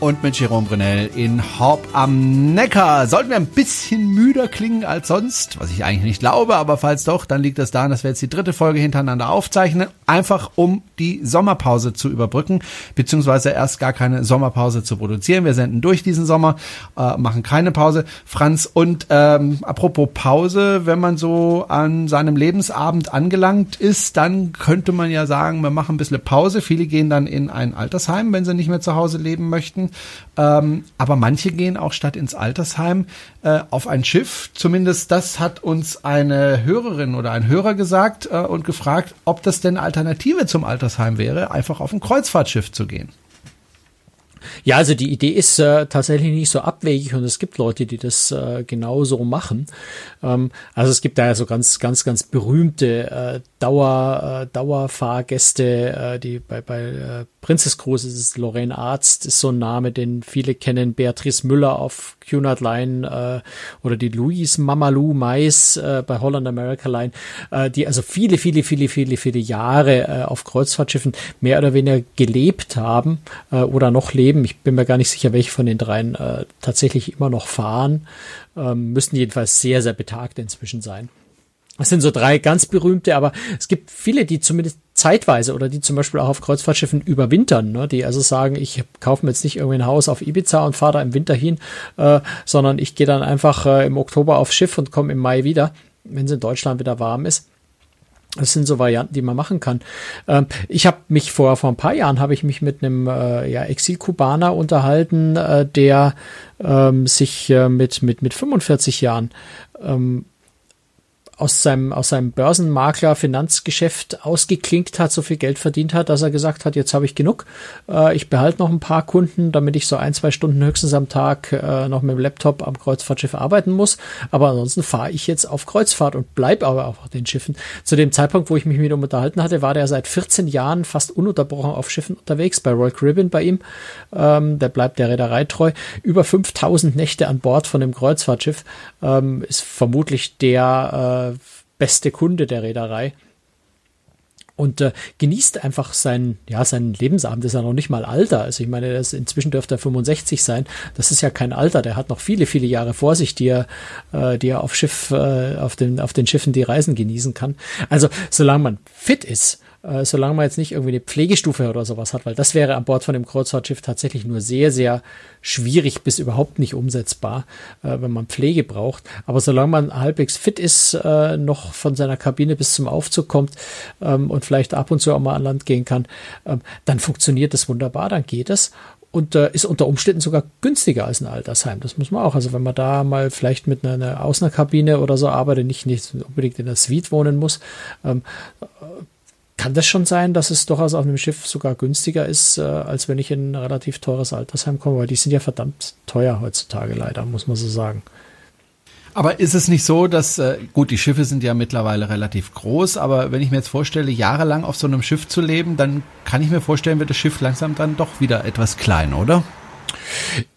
und mit Jerome Brunel in Horb am Neckar. Sollten wir ein bisschen müder klingen als sonst, was ich eigentlich nicht glaube, aber falls doch, dann liegt das daran, dass wir jetzt die dritte Folge hintereinander aufzeichnen, einfach um die Sommerpause zu überbrücken, beziehungsweise erst gar keine Sommerpause zu produzieren. Wir senden durch diesen Sommer, äh, machen keine Pause. Franz, und ähm, apropos Pause, wenn man so an seinem Lebensabend angelangt ist, dann könnte man ja sagen, wir machen ein bisschen Pause. Viele gehen dann in ein Altersheim, wenn sie nicht mehr zu Hause leben möchten. Ähm, aber manche gehen auch statt ins Altersheim äh, auf ein Schiff. Zumindest das hat uns eine Hörerin oder ein Hörer gesagt äh, und gefragt, ob das denn Alternative zum Altersheim wäre, einfach auf ein Kreuzfahrtschiff zu gehen. Ja, also die Idee ist äh, tatsächlich nicht so abwegig und es gibt Leute, die das äh, genauso machen. Ähm, also es gibt da ja so ganz, ganz, ganz berühmte äh, Dauer, äh, Dauerfahrgäste, äh, die bei, bei äh, Princess Cruise ist es Lorraine Arzt, ist so ein Name, den viele kennen, Beatrice Müller auf Cunard Line äh, oder die Louise Mamalou Mais äh, bei Holland America Line, äh, die also viele, viele, viele, viele, viele Jahre äh, auf Kreuzfahrtschiffen mehr oder weniger gelebt haben äh, oder noch leben. Ich bin mir gar nicht sicher, welche von den dreien äh, tatsächlich immer noch fahren. Ähm, müssen jedenfalls sehr, sehr betagt inzwischen sein. Das sind so drei ganz berühmte, aber es gibt viele, die zumindest zeitweise oder die zum Beispiel auch auf Kreuzfahrtschiffen überwintern, ne? die also sagen, ich kaufe mir jetzt nicht irgendwie ein Haus auf Ibiza und fahre da im Winter hin, äh, sondern ich gehe dann einfach äh, im Oktober aufs Schiff und komme im Mai wieder, wenn es in Deutschland wieder warm ist. Das sind so Varianten, die man machen kann. Ähm, ich habe mich vor vor ein paar Jahren habe ich mich mit einem äh, ja, Exil-Kubaner unterhalten, äh, der ähm, sich äh, mit mit mit 45 Jahren ähm, aus seinem, aus seinem Börsenmakler Finanzgeschäft ausgeklinkt hat, so viel Geld verdient hat, dass er gesagt hat, jetzt habe ich genug. Äh, ich behalte noch ein paar Kunden, damit ich so ein, zwei Stunden höchstens am Tag äh, noch mit dem Laptop am Kreuzfahrtschiff arbeiten muss. Aber ansonsten fahre ich jetzt auf Kreuzfahrt und bleib aber auf den Schiffen. Zu dem Zeitpunkt, wo ich mich mit ihm unterhalten hatte, war der seit 14 Jahren fast ununterbrochen auf Schiffen unterwegs, bei Royal Caribbean bei ihm. Ähm, der bleibt der Reederei treu. Über 5000 Nächte an Bord von dem Kreuzfahrtschiff ähm, ist vermutlich der äh, beste Kunde der Reederei und äh, genießt einfach seinen, ja, seinen Lebensabend. ist ja noch nicht mal Alter. Also ich meine, das, inzwischen dürfte er 65 sein. Das ist ja kein Alter. Der hat noch viele, viele Jahre vor sich, die er, äh, die er auf Schiff, äh, auf den, auf den Schiffen die Reisen genießen kann. Also solange man fit ist äh, solange man jetzt nicht irgendwie eine Pflegestufe oder sowas hat, weil das wäre an Bord von dem Kreuzfahrtschiff tatsächlich nur sehr, sehr schwierig bis überhaupt nicht umsetzbar, äh, wenn man Pflege braucht. Aber solange man halbwegs fit ist, äh, noch von seiner Kabine bis zum Aufzug kommt ähm, und vielleicht ab und zu auch mal an Land gehen kann, ähm, dann funktioniert das wunderbar, dann geht es und äh, ist unter Umständen sogar günstiger als ein Altersheim. Das muss man auch. Also wenn man da mal vielleicht mit einer, einer Außenkabine oder so arbeitet, nicht, nicht unbedingt in der Suite wohnen muss, ähm, kann das schon sein, dass es durchaus auf einem Schiff sogar günstiger ist, äh, als wenn ich in ein relativ teures Altersheim komme, weil die sind ja verdammt teuer heutzutage leider, muss man so sagen. Aber ist es nicht so, dass, äh, gut, die Schiffe sind ja mittlerweile relativ groß, aber wenn ich mir jetzt vorstelle, jahrelang auf so einem Schiff zu leben, dann kann ich mir vorstellen, wird das Schiff langsam dann doch wieder etwas klein, oder?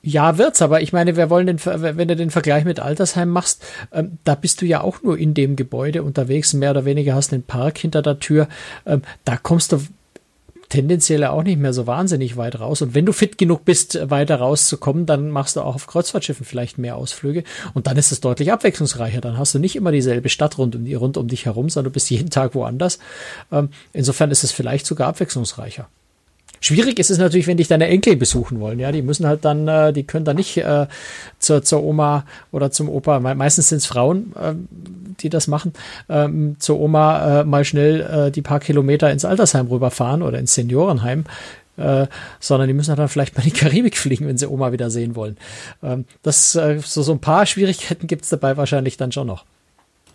Ja, wird's, aber ich meine, wir wollen den, wenn du den Vergleich mit Altersheim machst, ähm, da bist du ja auch nur in dem Gebäude unterwegs, mehr oder weniger hast einen Park hinter der Tür, ähm, da kommst du tendenziell auch nicht mehr so wahnsinnig weit raus. Und wenn du fit genug bist, weiter rauszukommen, dann machst du auch auf Kreuzfahrtschiffen vielleicht mehr Ausflüge. Und dann ist es deutlich abwechslungsreicher. Dann hast du nicht immer dieselbe Stadt rund um, rund um dich herum, sondern du bist jeden Tag woanders. Ähm, insofern ist es vielleicht sogar abwechslungsreicher. Schwierig ist es natürlich, wenn dich deine Enkel besuchen wollen. Ja, die müssen halt dann, äh, die können dann nicht äh, zur, zur Oma oder zum Opa, meistens sind es Frauen, äh, die das machen, ähm, zur Oma äh, mal schnell äh, die paar Kilometer ins Altersheim rüberfahren oder ins Seniorenheim. Äh, sondern die müssen dann vielleicht mal in die Karibik fliegen, wenn sie Oma wieder sehen wollen. Ähm, das äh, so, so ein paar Schwierigkeiten gibt's dabei wahrscheinlich dann schon noch.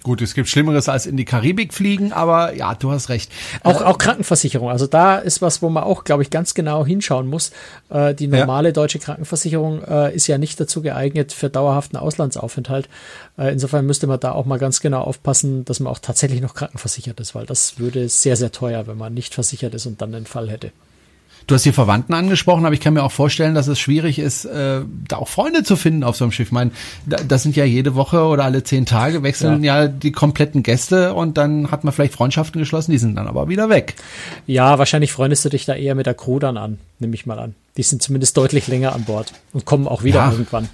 Gut, es gibt Schlimmeres als in die Karibik fliegen, aber ja, du hast recht. Auch, auch Krankenversicherung. Also da ist was, wo man auch, glaube ich, ganz genau hinschauen muss. Äh, die normale ja. deutsche Krankenversicherung äh, ist ja nicht dazu geeignet für dauerhaften Auslandsaufenthalt. Äh, insofern müsste man da auch mal ganz genau aufpassen, dass man auch tatsächlich noch krankenversichert ist, weil das würde sehr, sehr teuer, wenn man nicht versichert ist und dann einen Fall hätte. Du hast die Verwandten angesprochen, aber ich kann mir auch vorstellen, dass es schwierig ist, äh, da auch Freunde zu finden auf so einem Schiff. Ich meine, das sind ja jede Woche oder alle zehn Tage wechseln ja. ja die kompletten Gäste und dann hat man vielleicht Freundschaften geschlossen, die sind dann aber wieder weg. Ja, wahrscheinlich freundest du dich da eher mit der Crew dann an, nehme ich mal an. Die sind zumindest deutlich länger an Bord und kommen auch wieder ja. irgendwann.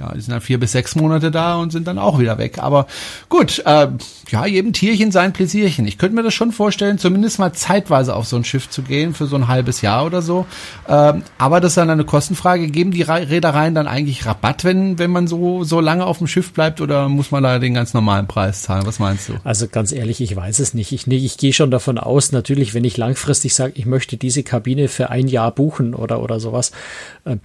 Ja, die sind dann vier bis sechs Monate da und sind dann auch wieder weg. Aber gut, äh, ja, jedem Tierchen sein Pläsierchen. Ich könnte mir das schon vorstellen, zumindest mal zeitweise auf so ein Schiff zu gehen, für so ein halbes Jahr oder so. Ähm, aber das ist dann eine Kostenfrage. Geben die Reedereien dann eigentlich Rabatt, wenn, wenn man so, so lange auf dem Schiff bleibt oder muss man da den ganz normalen Preis zahlen? Was meinst du? Also ganz ehrlich, ich weiß es nicht. Ich, nee, ich gehe schon davon aus, natürlich, wenn ich langfristig sage, ich möchte diese Kabine für ein Jahr buchen oder, oder sowas, äh,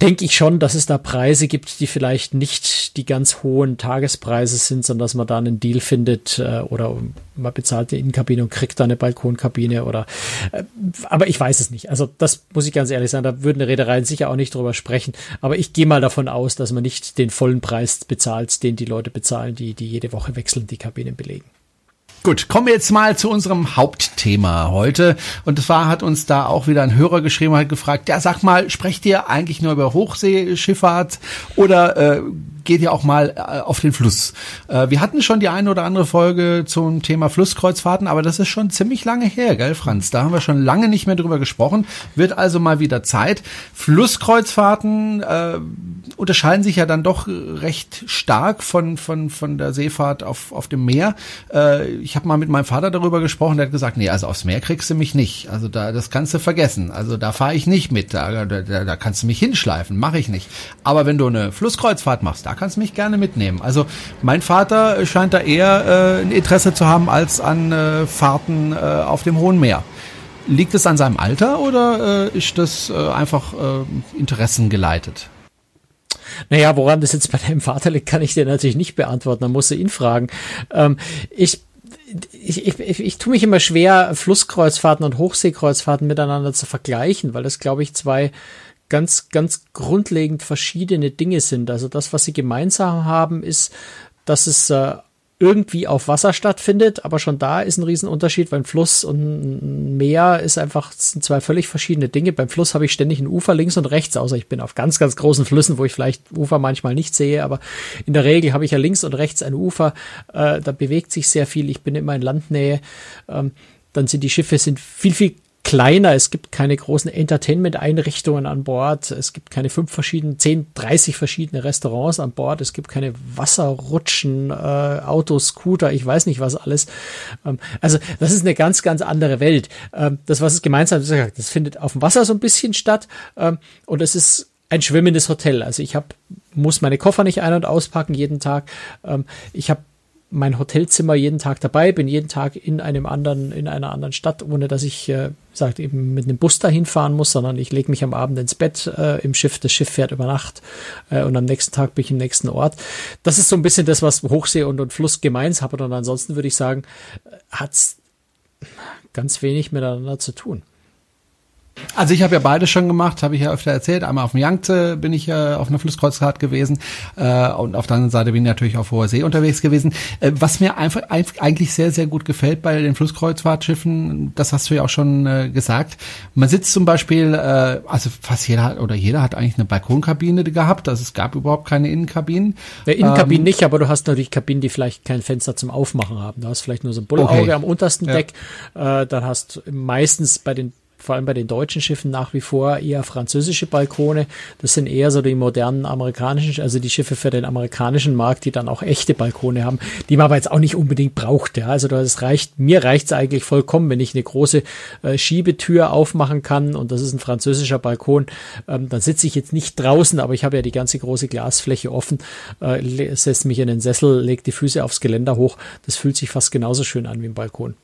denke ich schon, dass es da Preise gibt, die vielleicht nicht die ganz hohen Tagespreise sind, sondern dass man da einen Deal findet äh, oder man bezahlt eine Innenkabine und kriegt da eine Balkonkabine oder äh, aber ich weiß es nicht. Also das muss ich ganz ehrlich sagen, da würden Reedereien sicher auch nicht drüber sprechen. Aber ich gehe mal davon aus, dass man nicht den vollen Preis bezahlt, den die Leute bezahlen, die, die jede Woche wechseln, die Kabinen belegen. Gut, kommen wir jetzt mal zu unserem Hauptthema heute. Und zwar hat uns da auch wieder ein Hörer geschrieben, hat gefragt, ja, sag mal, sprecht ihr eigentlich nur über Hochseeschifffahrt oder äh, geht ja auch mal äh, auf den Fluss. Äh, wir hatten schon die eine oder andere Folge zum Thema Flusskreuzfahrten, aber das ist schon ziemlich lange her, gell, Franz? Da haben wir schon lange nicht mehr drüber gesprochen. Wird also mal wieder Zeit. Flusskreuzfahrten äh, unterscheiden sich ja dann doch recht stark von, von, von der Seefahrt auf, auf dem Meer. Äh, ich habe mal mit meinem Vater darüber gesprochen, der hat gesagt, nee, also aufs Meer kriegst du mich nicht. Also da, das kannst du vergessen. Also da fahre ich nicht mit. Da, da, da kannst du mich hinschleifen, mache ich nicht. Aber wenn du eine Flusskreuzfahrt machst, da kannst mich gerne mitnehmen. Also mein Vater scheint da eher äh, ein Interesse zu haben als an äh, Fahrten äh, auf dem hohen Meer. Liegt es an seinem Alter oder äh, ist das äh, einfach äh, interessengeleitet? Naja, woran das jetzt bei deinem Vater liegt, kann ich dir natürlich nicht beantworten. Dann musst du ihn fragen. Ähm, ich ich, ich, ich, ich tue mich immer schwer, Flusskreuzfahrten und Hochseekreuzfahrten miteinander zu vergleichen, weil das, glaube ich, zwei ganz, ganz grundlegend verschiedene Dinge sind. Also das, was sie gemeinsam haben, ist, dass es äh, irgendwie auf Wasser stattfindet, aber schon da ist ein Riesenunterschied, weil ein Fluss und ein Meer ist einfach sind zwei völlig verschiedene Dinge. Beim Fluss habe ich ständig ein Ufer links und rechts, außer ich bin auf ganz, ganz großen Flüssen, wo ich vielleicht Ufer manchmal nicht sehe, aber in der Regel habe ich ja links und rechts ein Ufer, äh, da bewegt sich sehr viel, ich bin immer in Landnähe. Ähm, dann sind die Schiffe sind viel, viel kleiner. Es gibt keine großen Entertainment-Einrichtungen an Bord. Es gibt keine fünf verschiedene, zehn, dreißig verschiedene Restaurants an Bord. Es gibt keine Wasserrutschen, äh, Autos, Scooter, ich weiß nicht was alles. Ähm, also das ist eine ganz, ganz andere Welt. Ähm, das, was es gemeinsam ist, das findet auf dem Wasser so ein bisschen statt. Ähm, und es ist ein schwimmendes Hotel. Also ich habe muss meine Koffer nicht ein- und auspacken jeden Tag. Ähm, ich habe mein Hotelzimmer jeden Tag dabei, bin jeden Tag in einem anderen, in einer anderen Stadt, ohne dass ich, äh, sagt eben mit einem Bus dahin fahren muss, sondern ich lege mich am Abend ins Bett äh, im Schiff, das Schiff fährt über Nacht äh, und am nächsten Tag bin ich im nächsten Ort. Das ist so ein bisschen das, was Hochsee und, und Fluss gemeins haben. Und ansonsten würde ich sagen, äh, hat's ganz wenig miteinander zu tun. Also ich habe ja beide schon gemacht, habe ich ja öfter erzählt. Einmal auf dem Yangtze bin ich äh, auf einer Flusskreuzfahrt gewesen äh, und auf der anderen Seite bin ich natürlich auf hoher See unterwegs gewesen. Äh, was mir einfach eigentlich sehr, sehr gut gefällt bei den Flusskreuzfahrtschiffen, das hast du ja auch schon äh, gesagt. Man sitzt zum Beispiel, äh, also fast jeder hat, oder jeder hat eigentlich eine Balkonkabine gehabt, also es gab überhaupt keine Innenkabinen. Ja, Innenkabinen ähm, nicht, aber du hast natürlich Kabinen, die vielleicht kein Fenster zum Aufmachen haben. Du hast vielleicht nur so ein Bullauge okay. am untersten ja. Deck. Äh, dann hast meistens bei den vor allem bei den deutschen Schiffen nach wie vor eher französische Balkone. Das sind eher so die modernen amerikanischen, also die Schiffe für den amerikanischen Markt, die dann auch echte Balkone haben, die man aber jetzt auch nicht unbedingt braucht. Ja. Also das reicht, mir reicht es eigentlich vollkommen, wenn ich eine große äh, Schiebetür aufmachen kann und das ist ein französischer Balkon, ähm, dann sitze ich jetzt nicht draußen, aber ich habe ja die ganze große Glasfläche offen, äh, setze mich in den Sessel, lege die Füße aufs Geländer hoch. Das fühlt sich fast genauso schön an wie ein Balkon.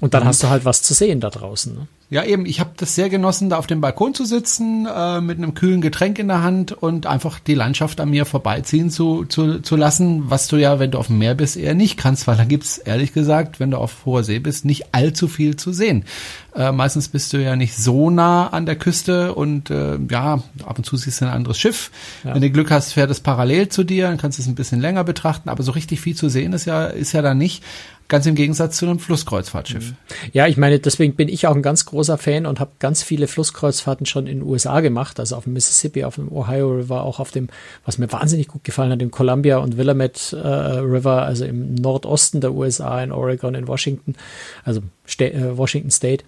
Und dann mhm. hast du halt was zu sehen da draußen. Ne? Ja, eben, ich habe das sehr genossen, da auf dem Balkon zu sitzen, äh, mit einem kühlen Getränk in der Hand und einfach die Landschaft an mir vorbeiziehen zu, zu, zu lassen, was du ja, wenn du auf dem Meer bist, eher nicht kannst, weil da gibt's ehrlich gesagt, wenn du auf hoher See bist, nicht allzu viel zu sehen. Äh, meistens bist du ja nicht so nah an der Küste und äh, ja, ab und zu siehst du ein anderes Schiff. Ja. Wenn du Glück hast, fährt es parallel zu dir, dann kannst du es ein bisschen länger betrachten, aber so richtig viel zu sehen ist ja, ist ja da nicht. Ganz im Gegensatz zu einem Flusskreuzfahrtschiff. Ja, ich meine, deswegen bin ich auch ein ganz großer Fan und habe ganz viele Flusskreuzfahrten schon in den USA gemacht, also auf dem Mississippi, auf dem Ohio River, auch auf dem, was mir wahnsinnig gut gefallen hat, dem Columbia und Willamette äh, River, also im Nordosten der USA, in Oregon, in Washington, also Sta äh, Washington State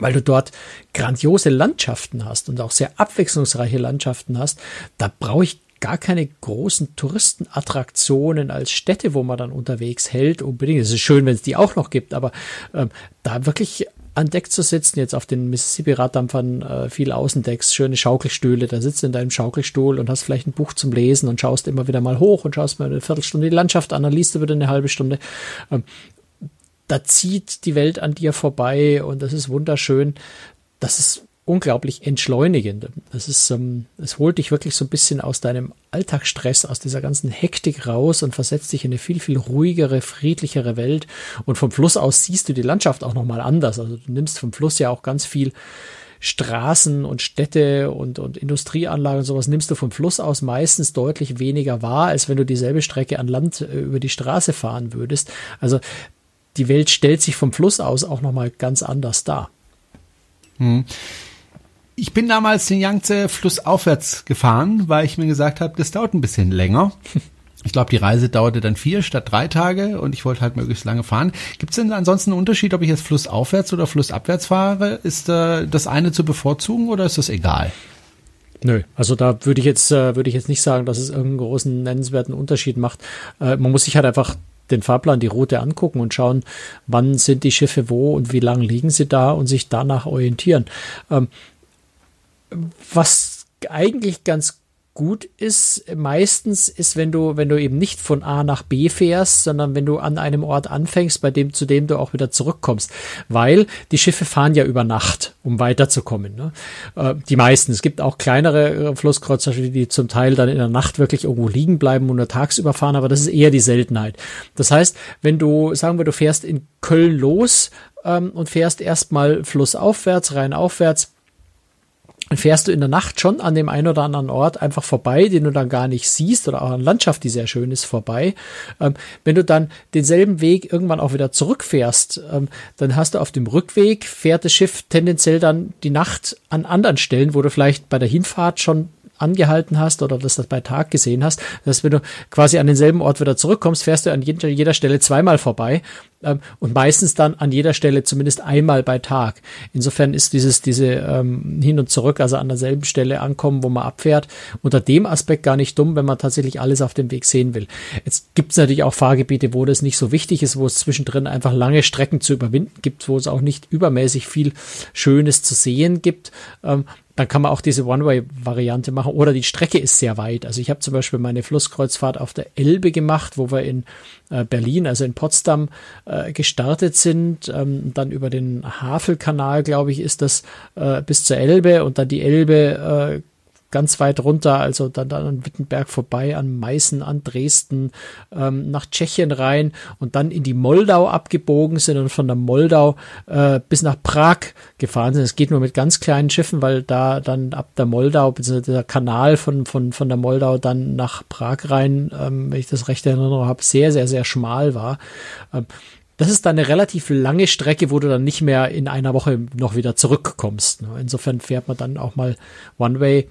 weil du dort grandiose Landschaften hast und auch sehr abwechslungsreiche Landschaften hast. Da brauche ich gar keine großen Touristenattraktionen als Städte, wo man dann unterwegs hält. Unbedingt. Es ist schön, wenn es die auch noch gibt, aber ähm, da wirklich an Deck zu sitzen, jetzt auf den Mississippi-Raddampfern äh, viele Außendecks, schöne Schaukelstühle, da sitzt du in deinem Schaukelstuhl und hast vielleicht ein Buch zum Lesen und schaust immer wieder mal hoch und schaust mal eine Viertelstunde die Landschaft an, dann liest du wieder eine halbe Stunde. Ähm, da zieht die Welt an dir vorbei und das ist wunderschön. Das ist unglaublich entschleunigend. Das ist, ähm, es holt dich wirklich so ein bisschen aus deinem Alltagsstress, aus dieser ganzen Hektik raus und versetzt dich in eine viel, viel ruhigere, friedlichere Welt. Und vom Fluss aus siehst du die Landschaft auch nochmal anders. Also du nimmst vom Fluss ja auch ganz viel Straßen und Städte und, und Industrieanlagen und sowas nimmst du vom Fluss aus meistens deutlich weniger wahr, als wenn du dieselbe Strecke an Land äh, über die Straße fahren würdest. Also die Welt stellt sich vom Fluss aus auch nochmal ganz anders dar. Hm. Ich bin damals den Yangtze flussaufwärts gefahren, weil ich mir gesagt habe, das dauert ein bisschen länger. Ich glaube, die Reise dauerte dann vier statt drei Tage und ich wollte halt möglichst lange fahren. Gibt es denn ansonsten einen Unterschied, ob ich jetzt flussaufwärts oder flussabwärts fahre? Ist äh, das eine zu bevorzugen oder ist das egal? Nö, also da würde ich jetzt äh, würde ich jetzt nicht sagen, dass es irgendeinen großen nennenswerten Unterschied macht. Äh, man muss sich halt einfach den Fahrplan, die Route angucken und schauen, wann sind die Schiffe wo und wie lang liegen sie da und sich danach orientieren. Ähm, was eigentlich ganz gut ist, meistens ist, wenn du, wenn du eben nicht von A nach B fährst, sondern wenn du an einem Ort anfängst, bei dem, zu dem du auch wieder zurückkommst. Weil die Schiffe fahren ja über Nacht, um weiterzukommen. Ne? Äh, die meisten. Es gibt auch kleinere äh, Flusskreuzer, die zum Teil dann in der Nacht wirklich irgendwo liegen bleiben und nur tagsüber fahren, aber das ist eher die Seltenheit. Das heißt, wenn du, sagen wir, du fährst in Köln los ähm, und fährst erstmal flussaufwärts, rein aufwärts, fährst du in der Nacht schon an dem einen oder anderen Ort einfach vorbei, den du dann gar nicht siehst oder auch an Landschaft, die sehr schön ist, vorbei. Ähm, wenn du dann denselben Weg irgendwann auch wieder zurückfährst, ähm, dann hast du auf dem Rückweg, fährt das Schiff tendenziell dann die Nacht an anderen Stellen, wo du vielleicht bei der Hinfahrt schon angehalten hast oder das bei Tag gesehen hast. dass wenn du quasi an denselben Ort wieder zurückkommst, fährst du an jeder, jeder Stelle zweimal vorbei ähm, und meistens dann an jeder Stelle zumindest einmal bei Tag. Insofern ist dieses diese ähm, hin und zurück, also an derselben Stelle ankommen, wo man abfährt, unter dem Aspekt gar nicht dumm, wenn man tatsächlich alles auf dem Weg sehen will. Jetzt gibt es natürlich auch Fahrgebiete, wo das nicht so wichtig ist, wo es zwischendrin einfach lange Strecken zu überwinden gibt, wo es auch nicht übermäßig viel Schönes zu sehen gibt. Ähm, dann kann man auch diese One-Way-Variante machen oder die Strecke ist sehr weit. Also ich habe zum Beispiel meine Flusskreuzfahrt auf der Elbe gemacht, wo wir in Berlin, also in Potsdam, äh, gestartet sind, ähm, dann über den Havelkanal, glaube ich, ist das äh, bis zur Elbe und dann die Elbe äh, ganz weit runter, also dann, dann an Wittenberg vorbei, an Meißen, an Dresden, ähm, nach Tschechien rein und dann in die Moldau abgebogen sind und von der Moldau äh, bis nach Prag gefahren sind. Es geht nur mit ganz kleinen Schiffen, weil da dann ab der Moldau, beziehungsweise der Kanal von, von, von der Moldau dann nach Prag rein, ähm, wenn ich das recht erinnere habe, sehr, sehr, sehr schmal war. Ähm, das ist dann eine relativ lange Strecke, wo du dann nicht mehr in einer Woche noch wieder zurückkommst. Insofern fährt man dann auch mal One-Way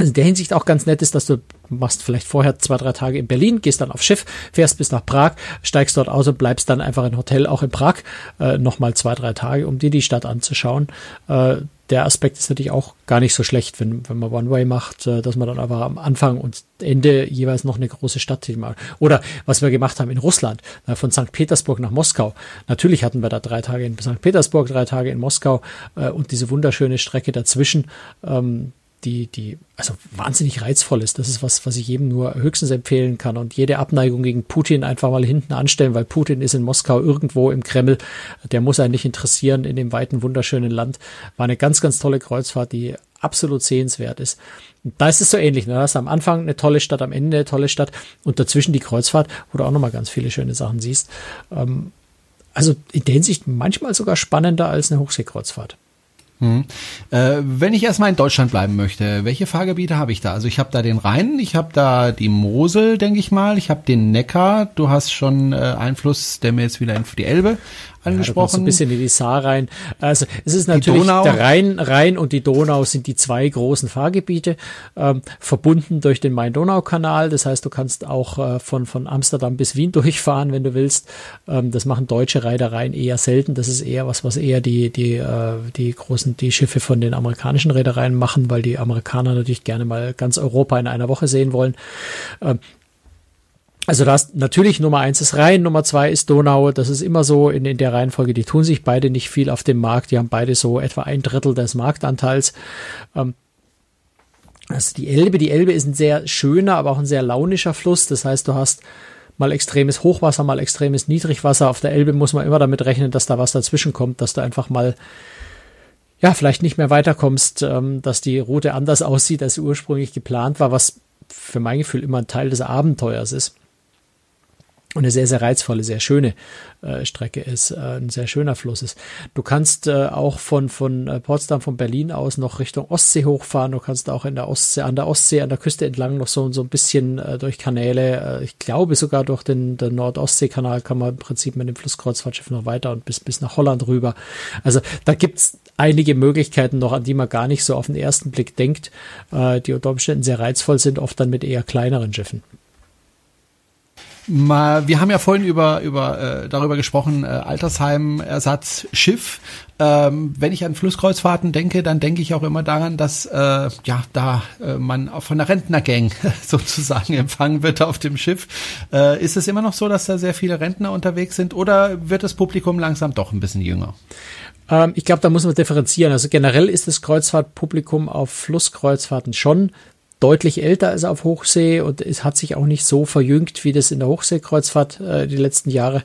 also in der Hinsicht auch ganz nett ist, dass du machst vielleicht vorher zwei, drei Tage in Berlin, gehst dann auf Schiff, fährst bis nach Prag, steigst dort aus und bleibst dann einfach im Hotel auch in Prag äh, nochmal zwei, drei Tage, um dir die Stadt anzuschauen. Äh, der Aspekt ist natürlich auch gar nicht so schlecht, wenn, wenn man One-Way macht, äh, dass man dann einfach am Anfang und Ende jeweils noch eine große Stadt macht. Oder was wir gemacht haben in Russland, äh, von St. Petersburg nach Moskau. Natürlich hatten wir da drei Tage in St. Petersburg, drei Tage in Moskau äh, und diese wunderschöne Strecke dazwischen. Ähm, die, die, also wahnsinnig reizvoll ist. Das ist was, was ich jedem nur höchstens empfehlen kann. Und jede Abneigung gegen Putin einfach mal hinten anstellen, weil Putin ist in Moskau irgendwo im Kreml. Der muss einen nicht interessieren in dem weiten, wunderschönen Land. War eine ganz, ganz tolle Kreuzfahrt, die absolut sehenswert ist. Und da ist es so ähnlich. Ne? Da hast du am Anfang eine tolle Stadt, am Ende eine tolle Stadt und dazwischen die Kreuzfahrt, wo du auch nochmal ganz viele schöne Sachen siehst. Ähm, also in der Hinsicht manchmal sogar spannender als eine Hochseekreuzfahrt. Hm. Äh, wenn ich erstmal in Deutschland bleiben möchte, welche Fahrgebiete habe ich da? Also ich habe da den Rhein, ich habe da die Mosel, denke ich mal, ich habe den Neckar, du hast schon äh, Einfluss, der mir jetzt wieder in die Elbe angesprochen. Ja, ein bisschen in die Saar rein. Also es ist natürlich der Rhein, Rhein und die Donau sind die zwei großen Fahrgebiete, ähm, verbunden durch den Main-Donau-Kanal. Das heißt, du kannst auch äh, von, von Amsterdam bis Wien durchfahren, wenn du willst. Ähm, das machen deutsche Reedereien eher selten. Das ist eher was, was eher die, die, äh, die großen, die Schiffe von den amerikanischen Reedereien machen, weil die Amerikaner natürlich gerne mal ganz Europa in einer Woche sehen wollen. Ähm, also das natürlich Nummer eins ist Rhein, Nummer zwei ist Donau. Das ist immer so in, in der Reihenfolge. Die tun sich beide nicht viel auf dem Markt. Die haben beide so etwa ein Drittel des Marktanteils. Ähm, also die Elbe, die Elbe ist ein sehr schöner, aber auch ein sehr launischer Fluss. Das heißt, du hast mal extremes Hochwasser, mal extremes Niedrigwasser. Auf der Elbe muss man immer damit rechnen, dass da was dazwischen kommt, dass du einfach mal ja, vielleicht nicht mehr weiterkommst, ähm, dass die Route anders aussieht, als ursprünglich geplant war, was für mein Gefühl immer ein Teil des Abenteuers ist und eine sehr, sehr reizvolle, sehr schöne äh, Strecke ist, äh, ein sehr schöner Fluss ist. Du kannst äh, auch von, von äh, Potsdam, von Berlin aus noch Richtung Ostsee hochfahren. Du kannst auch in der Ostsee, an der Ostsee, an der Küste entlang noch so, so ein bisschen äh, durch Kanäle, äh, ich glaube sogar durch den, den Nord-Ostsee-Kanal kann man im Prinzip mit dem Flusskreuzfahrtschiff noch weiter und bis, bis nach Holland rüber. Also da gibt's einige Möglichkeiten noch, an die man gar nicht so auf den ersten Blick denkt, äh, die unter Umständen sehr reizvoll sind, oft dann mit eher kleineren Schiffen. Mal, wir haben ja vorhin über, über äh, darüber gesprochen, äh, Altersheim, Ersatz, Schiff. Ähm, wenn ich an Flusskreuzfahrten denke, dann denke ich auch immer daran, dass äh, ja da äh, man von der Rentnergang sozusagen empfangen wird auf dem Schiff. Äh, ist es immer noch so, dass da sehr viele Rentner unterwegs sind oder wird das Publikum langsam doch ein bisschen jünger? Ähm, ich glaube, da muss man differenzieren. Also generell ist das Kreuzfahrtpublikum auf Flusskreuzfahrten schon deutlich älter als auf Hochsee und es hat sich auch nicht so verjüngt, wie das in der Hochseekreuzfahrt äh, die letzten Jahre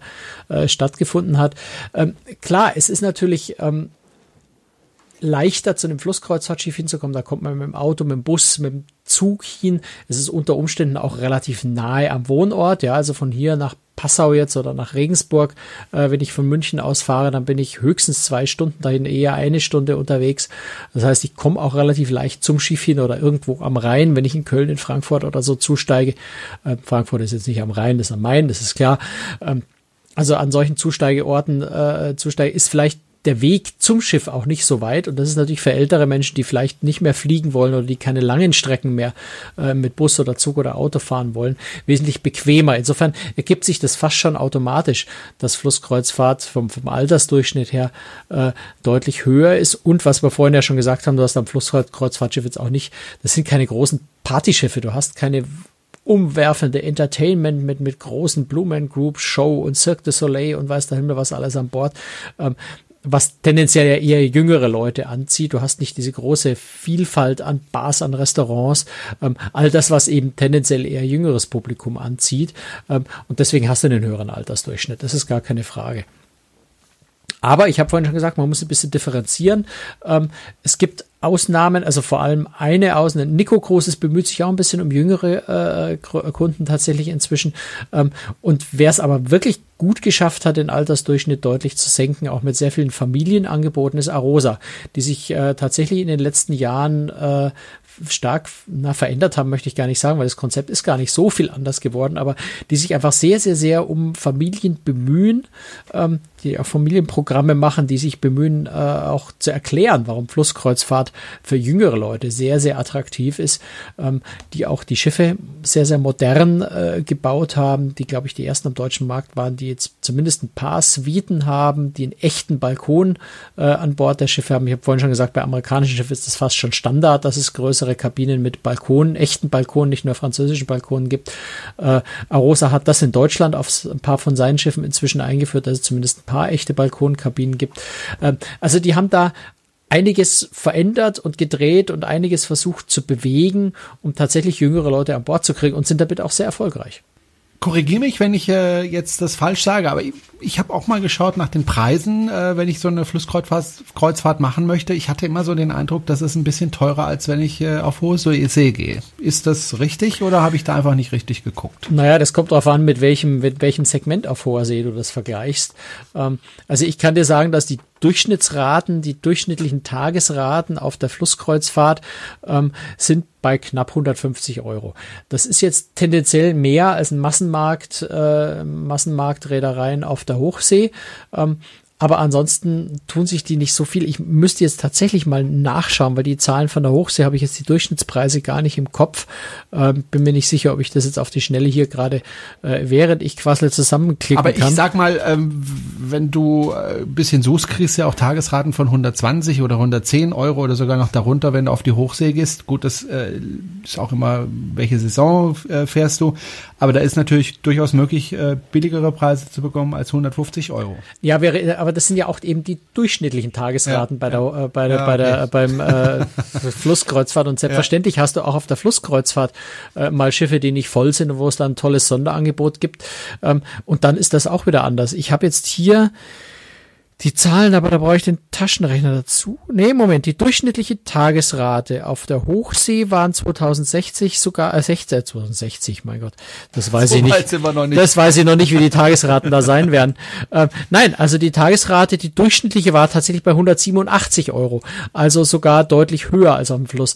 äh, stattgefunden hat. Ähm, klar, es ist natürlich ähm, leichter zu einem Flusskreuzfahrtschiff hinzukommen. Da kommt man mit dem Auto, mit dem Bus, mit dem Zug hin. Es ist unter Umständen auch relativ nahe am Wohnort. Ja, also von hier nach Passau jetzt oder nach Regensburg, äh, wenn ich von München aus fahre, dann bin ich höchstens zwei Stunden dahin, eher eine Stunde unterwegs. Das heißt, ich komme auch relativ leicht zum Schiff hin oder irgendwo am Rhein, wenn ich in Köln, in Frankfurt oder so zusteige. Äh, Frankfurt ist jetzt nicht am Rhein, das ist am Main, das ist klar. Ähm, also an solchen Zusteigeorten äh, zusteige ist vielleicht der Weg zum Schiff auch nicht so weit. Und das ist natürlich für ältere Menschen, die vielleicht nicht mehr fliegen wollen oder die keine langen Strecken mehr äh, mit Bus oder Zug oder Auto fahren wollen, wesentlich bequemer. Insofern ergibt sich das fast schon automatisch, dass Flusskreuzfahrt vom, vom Altersdurchschnitt her äh, deutlich höher ist. Und was wir vorhin ja schon gesagt haben, du hast am Flusskreuzfahrtschiff jetzt auch nicht, das sind keine großen Partyschiffe. Du hast keine umwerfende Entertainment mit, mit großen Blumen Group Show und Cirque du Soleil und weiß der Himmel was alles an Bord. Ähm, was tendenziell ja eher jüngere Leute anzieht. Du hast nicht diese große Vielfalt an Bars, an Restaurants, ähm, all das, was eben tendenziell eher jüngeres Publikum anzieht. Ähm, und deswegen hast du einen höheren Altersdurchschnitt. Das ist gar keine Frage. Aber ich habe vorhin schon gesagt, man muss ein bisschen differenzieren. Ähm, es gibt Ausnahmen, also vor allem eine Ausnahme. Nico Großes bemüht sich auch ein bisschen um jüngere äh, Kunden tatsächlich inzwischen. Ähm, und wer es aber wirklich gut geschafft hat, den Altersdurchschnitt deutlich zu senken, auch mit sehr vielen Familienangeboten, ist Arosa, die sich äh, tatsächlich in den letzten Jahren äh, stark na, verändert haben, möchte ich gar nicht sagen, weil das Konzept ist gar nicht so viel anders geworden, aber die sich einfach sehr, sehr, sehr um Familien bemühen, ähm, die auch Familienprogramme machen, die sich bemühen, äh, auch zu erklären, warum Flusskreuzfahrt für jüngere Leute sehr, sehr attraktiv ist, ähm, die auch die Schiffe sehr, sehr modern äh, gebaut haben, die, glaube ich, die ersten am deutschen Markt waren, die jetzt zumindest ein paar Suiten haben, die einen echten Balkon äh, an Bord der Schiffe haben. Ich habe vorhin schon gesagt, bei amerikanischen Schiffen ist das fast schon Standard, dass es größere Kabinen mit Balkonen, echten Balkonen, nicht nur französischen Balkonen gibt. Äh, Arosa hat das in Deutschland auf ein paar von seinen Schiffen inzwischen eingeführt, dass es zumindest ein paar echte Balkonkabinen gibt. Ähm, also die haben da einiges verändert und gedreht und einiges versucht zu bewegen, um tatsächlich jüngere Leute an Bord zu kriegen und sind damit auch sehr erfolgreich korrigiere mich, wenn ich äh, jetzt das falsch sage, aber ich, ich habe auch mal geschaut nach den Preisen, äh, wenn ich so eine Flusskreuzfahrt Kreuzfahrt machen möchte. Ich hatte immer so den Eindruck, das ist ein bisschen teurer, als wenn ich äh, auf hohe See gehe. Ist das richtig oder habe ich da einfach nicht richtig geguckt? Naja, das kommt darauf an, mit welchem, mit welchem Segment auf hoher See du das vergleichst. Ähm, also ich kann dir sagen, dass die Durchschnittsraten, die durchschnittlichen Tagesraten auf der Flusskreuzfahrt ähm, sind bei knapp 150 Euro. Das ist jetzt tendenziell mehr als ein Massenmarkt, äh, Massenmarktreedereien auf der Hochsee. Ähm, aber ansonsten tun sich die nicht so viel. Ich müsste jetzt tatsächlich mal nachschauen, weil die Zahlen von der Hochsee habe ich jetzt die Durchschnittspreise gar nicht im Kopf. Ähm, bin mir nicht sicher, ob ich das jetzt auf die Schnelle hier gerade, äh, während ich quassel zusammenklicken Aber kann. ich sag mal, ähm, wenn du äh, ein bisschen suchst, kriegst du ja auch Tagesraten von 120 oder 110 Euro oder sogar noch darunter, wenn du auf die Hochsee gehst. Gut, das äh, ist auch immer, welche Saison äh, fährst du. Aber da ist natürlich durchaus möglich, äh, billigere Preise zu bekommen als 150 Euro. Ja, wäre, aber das sind ja auch eben die durchschnittlichen Tagesraten Ja, bei der, ja. äh, bei der, Ja, bei der, okay. beim äh, Flusskreuzfahrt und selbstverständlich hast du auch auf der Flusskreuzfahrt äh, mal Schiffe, die nicht voll sind und wo es dann ein tolles Sonderangebot gibt. Ähm, und dann ist das auch wieder anders. Ich habe jetzt hier die Zahlen, aber da brauche ich den Taschenrechner dazu. Nee, Moment, die durchschnittliche Tagesrate auf der Hochsee waren 2060 sogar, äh, 16, 2060, mein Gott, das weiß So ich nicht. nicht. Das weiß ich noch nicht, wie die Tagesraten da sein werden. Ähm, nein, also die Tagesrate, die durchschnittliche war tatsächlich bei 187 Euro, also sogar deutlich höher als auf dem Fluss.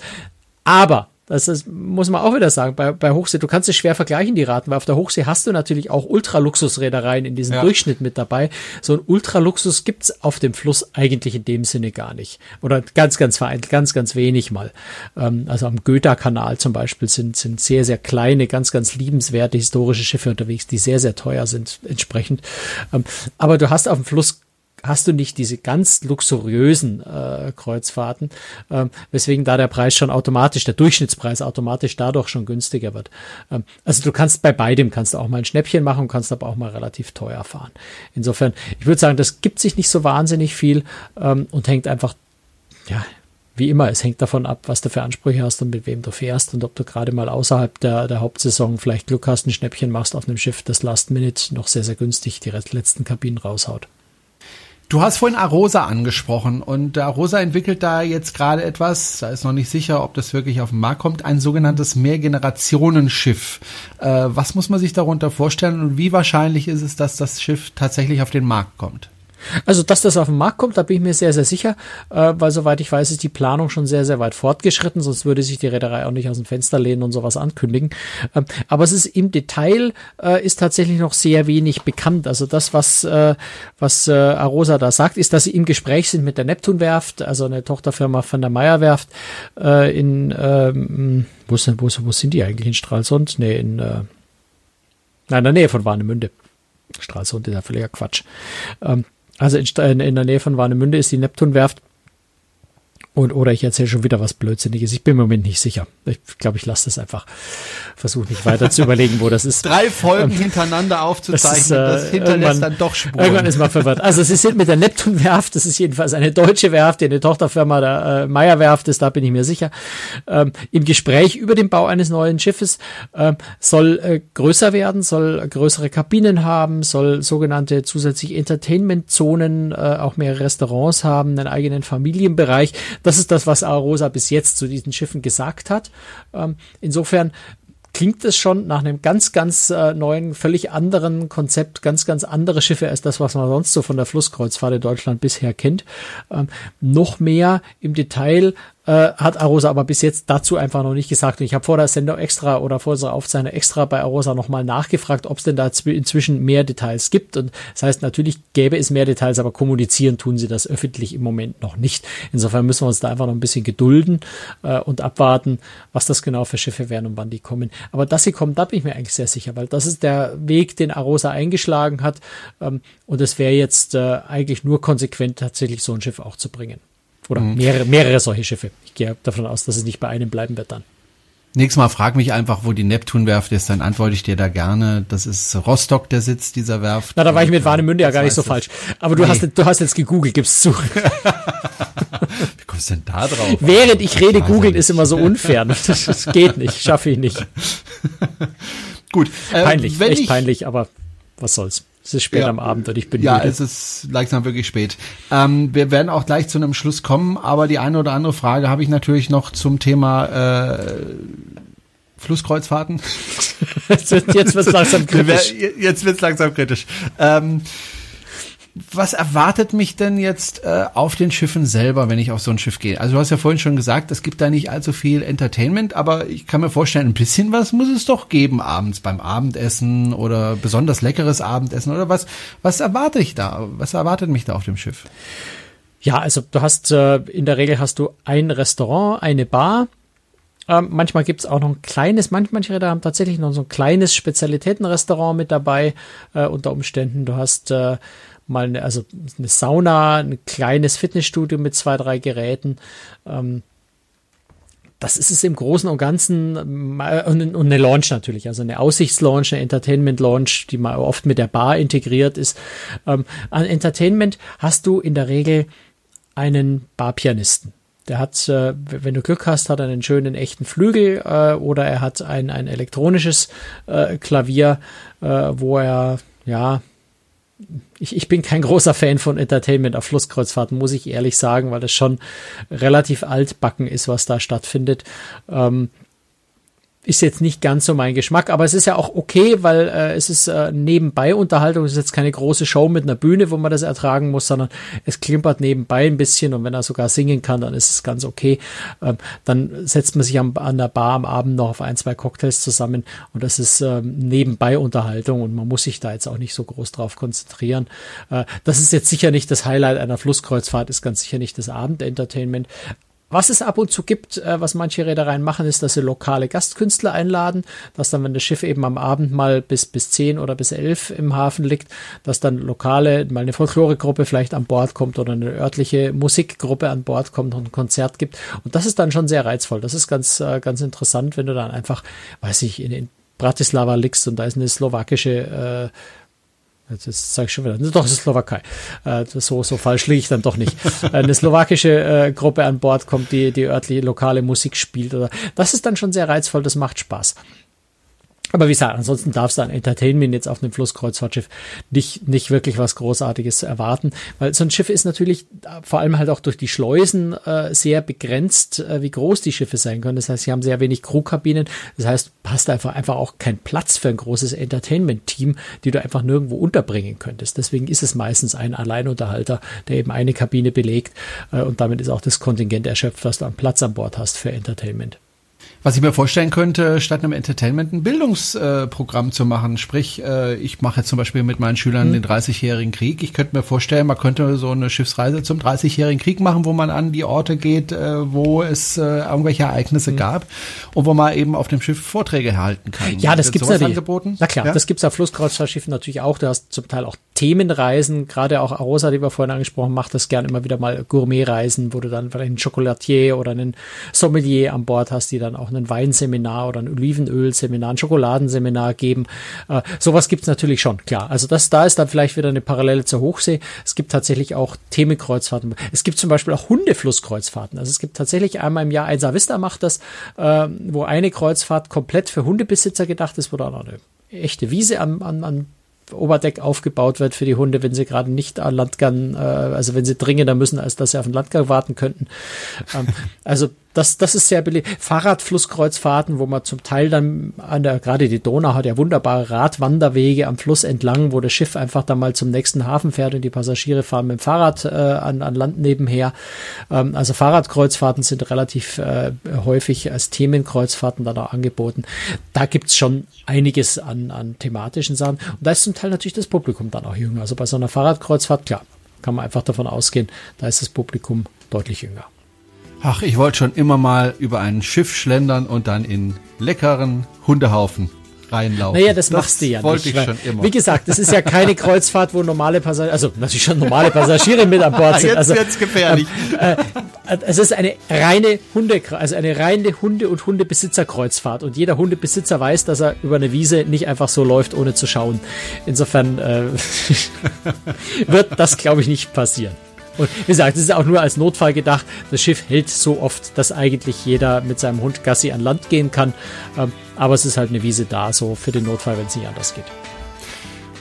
Aber das ist, muss man auch wieder sagen, bei, bei Hochsee, du kannst es schwer vergleichen, die Raten, weil auf der Hochsee hast du natürlich auch Ultraluxusreedereien in diesem Ja. Durchschnitt mit dabei. So ein Ultraluxus gibt's auf dem Fluss eigentlich in dem Sinne gar nicht. Oder ganz, ganz vereinzelt, ganz, ganz wenig mal. Ähm, also am Goethe-Kanal zum Beispiel sind, sind sehr, sehr kleine, ganz, ganz liebenswerte historische Schiffe unterwegs, die sehr, sehr teuer sind entsprechend. Ähm, aber du hast auf dem Fluss hast du nicht diese ganz luxuriösen äh, Kreuzfahrten, ähm, weswegen da der Preis schon automatisch, der Durchschnittspreis automatisch dadurch schon günstiger wird. Ähm, also du kannst bei beidem kannst du auch mal ein Schnäppchen machen, kannst aber auch mal relativ teuer fahren. Insofern, ich würde sagen, das gibt sich nicht so wahnsinnig viel ähm, und hängt einfach, ja, wie immer, es hängt davon ab, was du für Ansprüche hast und mit wem du fährst und ob du gerade mal außerhalb der, der Hauptsaison vielleicht Glück hast, ein Schnäppchen machst auf einem Schiff, das Last Minute noch sehr, sehr günstig die letzten Kabinen raushaut. Du hast vorhin Arosa angesprochen und Arosa entwickelt da jetzt gerade etwas, da ist noch nicht sicher, ob das wirklich auf den Markt kommt, ein sogenanntes Mehrgenerationenschiff. Äh, was muss man sich darunter vorstellen und wie wahrscheinlich ist es, dass das Schiff tatsächlich auf den Markt kommt? Also, dass das auf den Markt kommt, da bin ich mir sehr, sehr sicher, äh, weil soweit ich weiß, ist die Planung schon sehr, sehr weit fortgeschritten, sonst würde sich die Reederei auch nicht aus dem Fenster lehnen und sowas ankündigen. Ähm, aber es ist im Detail, äh, ist tatsächlich noch sehr wenig bekannt. Also das, was, äh, was äh, Arosa da sagt, ist, dass sie im Gespräch sind mit der Neptunwerft, also eine Tochterfirma von der Meierwerft äh, in, ähm, wo, sind, wo, wo sind die eigentlich? In Stralsund? Nee, in, äh, nein, in der Nähe von Warnemünde. Stralsund ist ja völliger Quatsch. Ähm, also in, Sta- in der Nähe von Warnemünde ist die Neptunwerft. Und, oder ich erzähle schon wieder was Blödsinniges. Ich bin im Moment nicht sicher. Ich glaube, ich lasse das einfach. Versuche nicht weiter zu überlegen, wo das ist. Drei Folgen hintereinander aufzuzeichnen, das, äh, hinterlässt irgendwann- dann doch Spuren. Irgendwann ist man verwirrt. Also sie sind mit der Neptunwerft, das ist jedenfalls eine deutsche Werft, die eine Tochterfirma der äh, Meierwerft ist, da bin ich mir sicher, ähm, im Gespräch über den Bau eines neuen Schiffes, ähm, soll äh, größer werden, soll größere Kabinen haben, soll sogenannte zusätzliche Entertainment-Zonen, äh, auch mehr Restaurants haben, einen eigenen Familienbereich. Das ist das, was Arosa bis jetzt zu diesen Schiffen gesagt hat. Ähm, insofern klingt es schon nach einem ganz, ganz äh, neuen, völlig anderen Konzept, ganz, ganz andere Schiffe als das, was man sonst so von der Flusskreuzfahrt in Deutschland bisher kennt. Ähm, noch mehr im Detail äh, hat Arosa aber bis jetzt dazu einfach noch nicht gesagt. Und ich habe vor der Sendung extra oder vor unserer Aufzeichnung extra bei Arosa nochmal nachgefragt, ob es denn da zwi- inzwischen mehr Details gibt. Und das heißt, natürlich gäbe es mehr Details, aber kommunizieren tun sie das öffentlich im Moment noch nicht. Insofern müssen wir uns da einfach noch ein bisschen gedulden äh, und abwarten, was das genau für Schiffe werden und wann die kommen. Aber dass sie kommen, da bin ich mir eigentlich sehr sicher, weil das ist der Weg, den Arosa eingeschlagen hat. Ähm, und es wäre jetzt äh, eigentlich nur konsequent, tatsächlich so ein Schiff auch zu bringen. Oder mehrere, mehrere solche Schiffe. Ich gehe davon aus, dass es nicht bei einem bleiben wird dann. Nächstes Mal frag mich einfach, wo die Neptunwerft ist, dann antworte ich dir da gerne. Das ist Rostock, der Sitz dieser Werft. Na, da war ich mit Warnemünde ja gar nicht so falsch. Aber du Nee. hast, du hast jetzt gegoogelt, gib's zu. Wie kommst du denn da drauf? Während ich rede, googeln ist immer so unfair. Das, das geht nicht, schaffe ich nicht. Gut. äh, Peinlich, echt ich, peinlich, aber was soll's. Es ist spät Ja. am Abend und ich bin Ja, müde. es ist langsam wirklich spät. Ähm, wir werden auch gleich zu einem Schluss kommen, aber die eine oder andere Frage habe ich natürlich noch zum Thema äh, Flusskreuzfahrten. Jetzt wird langsam kritisch. Jetzt wird's langsam kritisch. Ähm, was erwartet mich denn jetzt äh, auf den Schiffen selber, wenn ich auf so ein Schiff gehe? Also du hast ja vorhin schon gesagt, es gibt da nicht allzu viel Entertainment, aber ich kann mir vorstellen, ein bisschen was muss es doch geben abends beim Abendessen oder besonders leckeres Abendessen oder was. Was erwarte ich da? Was erwartet mich da auf dem Schiff? Ja, also du hast äh, in der Regel hast du ein Restaurant, eine Bar. Ähm, manchmal gibt's auch noch ein kleines, manch, manche Räder haben tatsächlich noch so ein kleines Spezialitätenrestaurant mit dabei, äh, unter Umständen. Du hast äh, mal eine, also eine Sauna, ein kleines Fitnessstudio mit zwei, drei Geräten. Ähm, das ist es im Großen und Ganzen und, eine Launch natürlich, also eine Aussichtslaunch, eine Entertainment-Launch, die mal oft mit der Bar integriert ist. Ähm, an Entertainment hast du in der Regel einen Barpianisten. Der hat, äh, wenn du Glück hast, hat einen schönen echten Flügel äh, oder er hat ein, ein elektronisches äh, Klavier, äh, wo er ja ich, ich bin kein großer Fan von Entertainment auf Flusskreuzfahrten, muss ich ehrlich sagen, weil das schon relativ altbacken ist, was da stattfindet. Ähm, ist jetzt nicht ganz so mein Geschmack, aber es ist ja auch okay, weil äh, es ist äh, nebenbei Unterhaltung, es ist jetzt keine große Show mit einer Bühne, wo man das ertragen muss, sondern es klimpert nebenbei ein bisschen und wenn er sogar singen kann, dann ist es ganz okay. Ähm, dann setzt man sich am, an der Bar am Abend noch auf ein, zwei Cocktails zusammen und das ist ähm, nebenbei Unterhaltung und man muss sich da jetzt auch nicht so groß drauf konzentrieren. Äh, das ist jetzt sicher nicht das Highlight einer Flusskreuzfahrt, ist ganz sicher nicht das Abendentertainment, was es ab und zu gibt, äh, was manche Reedereien machen, ist, dass sie lokale Gastkünstler einladen, dass dann, wenn das Schiff eben am Abend mal bis, bis zehn oder bis elf im Hafen liegt, dass dann lokale, mal eine Folkloregruppe vielleicht an Bord kommt oder eine örtliche Musikgruppe an Bord kommt und ein Konzert gibt. Und das ist dann schon sehr reizvoll. Das ist ganz, äh, ganz interessant, wenn du dann einfach, weiß ich, in, in Bratislava liegst und da ist eine slowakische äh, Jetzt sage ich schon wieder, doch, es ist Slowakei. Äh, so, so falsch liege ich dann doch nicht. Eine slowakische äh, Gruppe an Bord kommt, die die örtliche lokale Musik spielt. Oder das ist dann schon sehr reizvoll, das macht Spaß. Aber wie gesagt, ansonsten darfst du an Entertainment jetzt auf einem Flusskreuzfahrtschiff nicht, nicht wirklich was Großartiges erwarten, weil so ein Schiff ist natürlich vor allem halt auch durch die Schleusen äh, sehr begrenzt, äh, wie groß die Schiffe sein können. Das heißt, sie haben sehr wenig Crewkabinen. Das heißt, passt einfach, einfach auch kein Platz für ein großes Entertainment-Team, die du einfach nirgendwo unterbringen könntest. Deswegen ist es meistens ein Alleinunterhalter, der eben eine Kabine belegt äh, und damit ist auch das Kontingent erschöpft, was du an Platz an Bord hast für Entertainment. Was ich mir vorstellen könnte, statt einem Entertainment ein Bildungsprogramm äh, zu machen. Sprich, äh, ich mache jetzt zum Beispiel mit meinen Schülern mhm. den 30-jährigen Krieg. Ich könnte mir vorstellen, man könnte so eine Schiffsreise zum 30-jährigen Krieg machen, wo man an die Orte geht, äh, wo es äh, irgendwelche Ereignisse mhm. gab und wo man eben auf dem Schiff Vorträge halten kann. Ja, das gibt's natürlich. Angeboten? Na klar, ja? das gibt's auf Flusskreuzfahrtschiffen natürlich auch. Du hast zum Teil auch Themenreisen, gerade auch Arosa, die wir vorhin angesprochen, macht das gern immer wieder mal Gourmetreisen, wo du dann vielleicht einen Chocolatier oder einen Sommelier an Bord hast, die dann auch einen Weinseminar oder ein Olivenölseminar, ein Schokoladenseminar geben. Äh, sowas gibt's natürlich schon, klar. Also das, da ist dann vielleicht wieder eine Parallele zur Hochsee. Es gibt tatsächlich auch Themenkreuzfahrten. Es gibt zum Beispiel auch Hundeflusskreuzfahrten. Also es gibt tatsächlich einmal im Jahr, Einsa Vista macht das, äh, wo eine Kreuzfahrt komplett für Hundebesitzer gedacht ist, wo dann auch eine echte Wiese an, an, an Oberdeck aufgebaut wird für die Hunde, wenn sie gerade nicht an Landgang, äh, also wenn sie dringender müssen, als dass sie auf den Landgang warten könnten. Ähm, also das, das ist sehr beliebt. Fahrradflusskreuzfahrten, wo man zum Teil dann an der, gerade die Donau hat ja wunderbare Radwanderwege am Fluss entlang, wo das Schiff einfach dann mal zum nächsten Hafen fährt und die Passagiere fahren mit dem Fahrrad äh, an, an Land nebenher. Ähm, also Fahrradkreuzfahrten sind relativ äh, häufig als Themenkreuzfahrten dann auch angeboten. Da gibt's schon einiges an, an thematischen Sachen. Und da ist zum Teil natürlich das Publikum dann auch jünger. Also bei so einer Fahrradkreuzfahrt, klar, kann man einfach davon ausgehen, da ist das Publikum deutlich jünger. Ach, ich wollte schon immer mal über ein Schiff schlendern und dann in leckeren Hundehaufen reinlaufen. Naja, das, das machst du ja wollte nicht. Wollte ich schon immer. Wie gesagt, das ist ja keine Kreuzfahrt, wo normale Passagiere, also natürlich schon normale Passagiere mit an Bord sind. Jetzt also, wird's gefährlich. Äh, äh, es ist eine reine Hunde, also eine reine Hunde- und Hundebesitzerkreuzfahrt und jeder Hundebesitzer weiß, dass er über eine Wiese nicht einfach so läuft, ohne zu schauen. Insofern äh, wird das, glaube ich, nicht passieren. Und wie gesagt, es ist auch nur als Notfall gedacht. Das Schiff hält so oft, dass eigentlich jeder mit seinem Hund Gassi an Land gehen kann. Ähm, aber es ist halt eine Wiese da, so für den Notfall, wenn es nicht anders geht.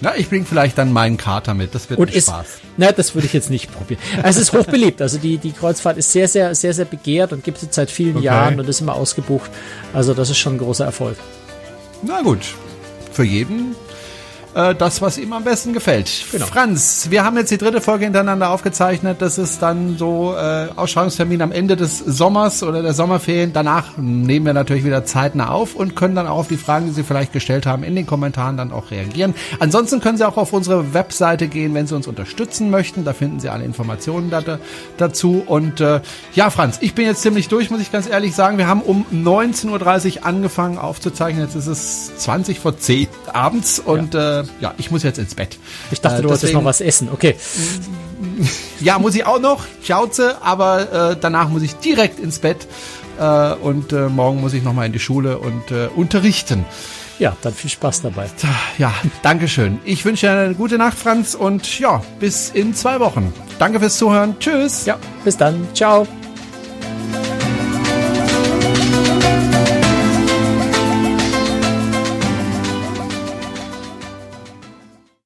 Na, ich bringe vielleicht dann meinen Kater mit. Das wird und ist, Spaß. Na, das würde ich jetzt nicht probieren. es ist hochbeliebt. Also die, die Kreuzfahrt ist sehr, sehr, sehr, sehr begehrt und gibt es seit vielen okay. Jahren und ist immer ausgebucht. Also das ist schon ein großer Erfolg. Na gut. Für jeden äh, das, was ihm am besten gefällt. Genau. Franz, wir haben jetzt die dritte Folge hintereinander aufgezeichnet. Das ist dann so äh, Ausstrahlungstermin am Ende des Sommers oder der Sommerferien. Danach nehmen wir natürlich wieder zeitnah auf und können dann auch auf die Fragen, die Sie vielleicht gestellt haben, in den Kommentaren dann auch reagieren. Ansonsten können Sie auch auf unsere Webseite gehen, wenn Sie uns unterstützen möchten. Da finden Sie alle Informationen da, dazu. Und äh, ja, Franz, ich bin jetzt ziemlich durch, muss ich ganz ehrlich sagen. Wir haben um 19.30 Uhr angefangen aufzuzeichnen. Jetzt ist es 20 vor 10 abends und ja, äh, ja ich muss jetzt ins Bett. Ich dachte, Äh, du wolltest noch was essen. Okay. Ja, muss ich auch noch, Schauze, aber äh, danach muss ich direkt ins Bett äh, und äh, morgen muss ich nochmal in die Schule und äh, unterrichten. Ja, dann viel Spaß dabei. Ja, Dankeschön. Ich wünsche dir eine gute Nacht, Franz, und ja, bis in zwei Wochen. Danke fürs Zuhören. Tschüss. Ja, bis dann. Ciao.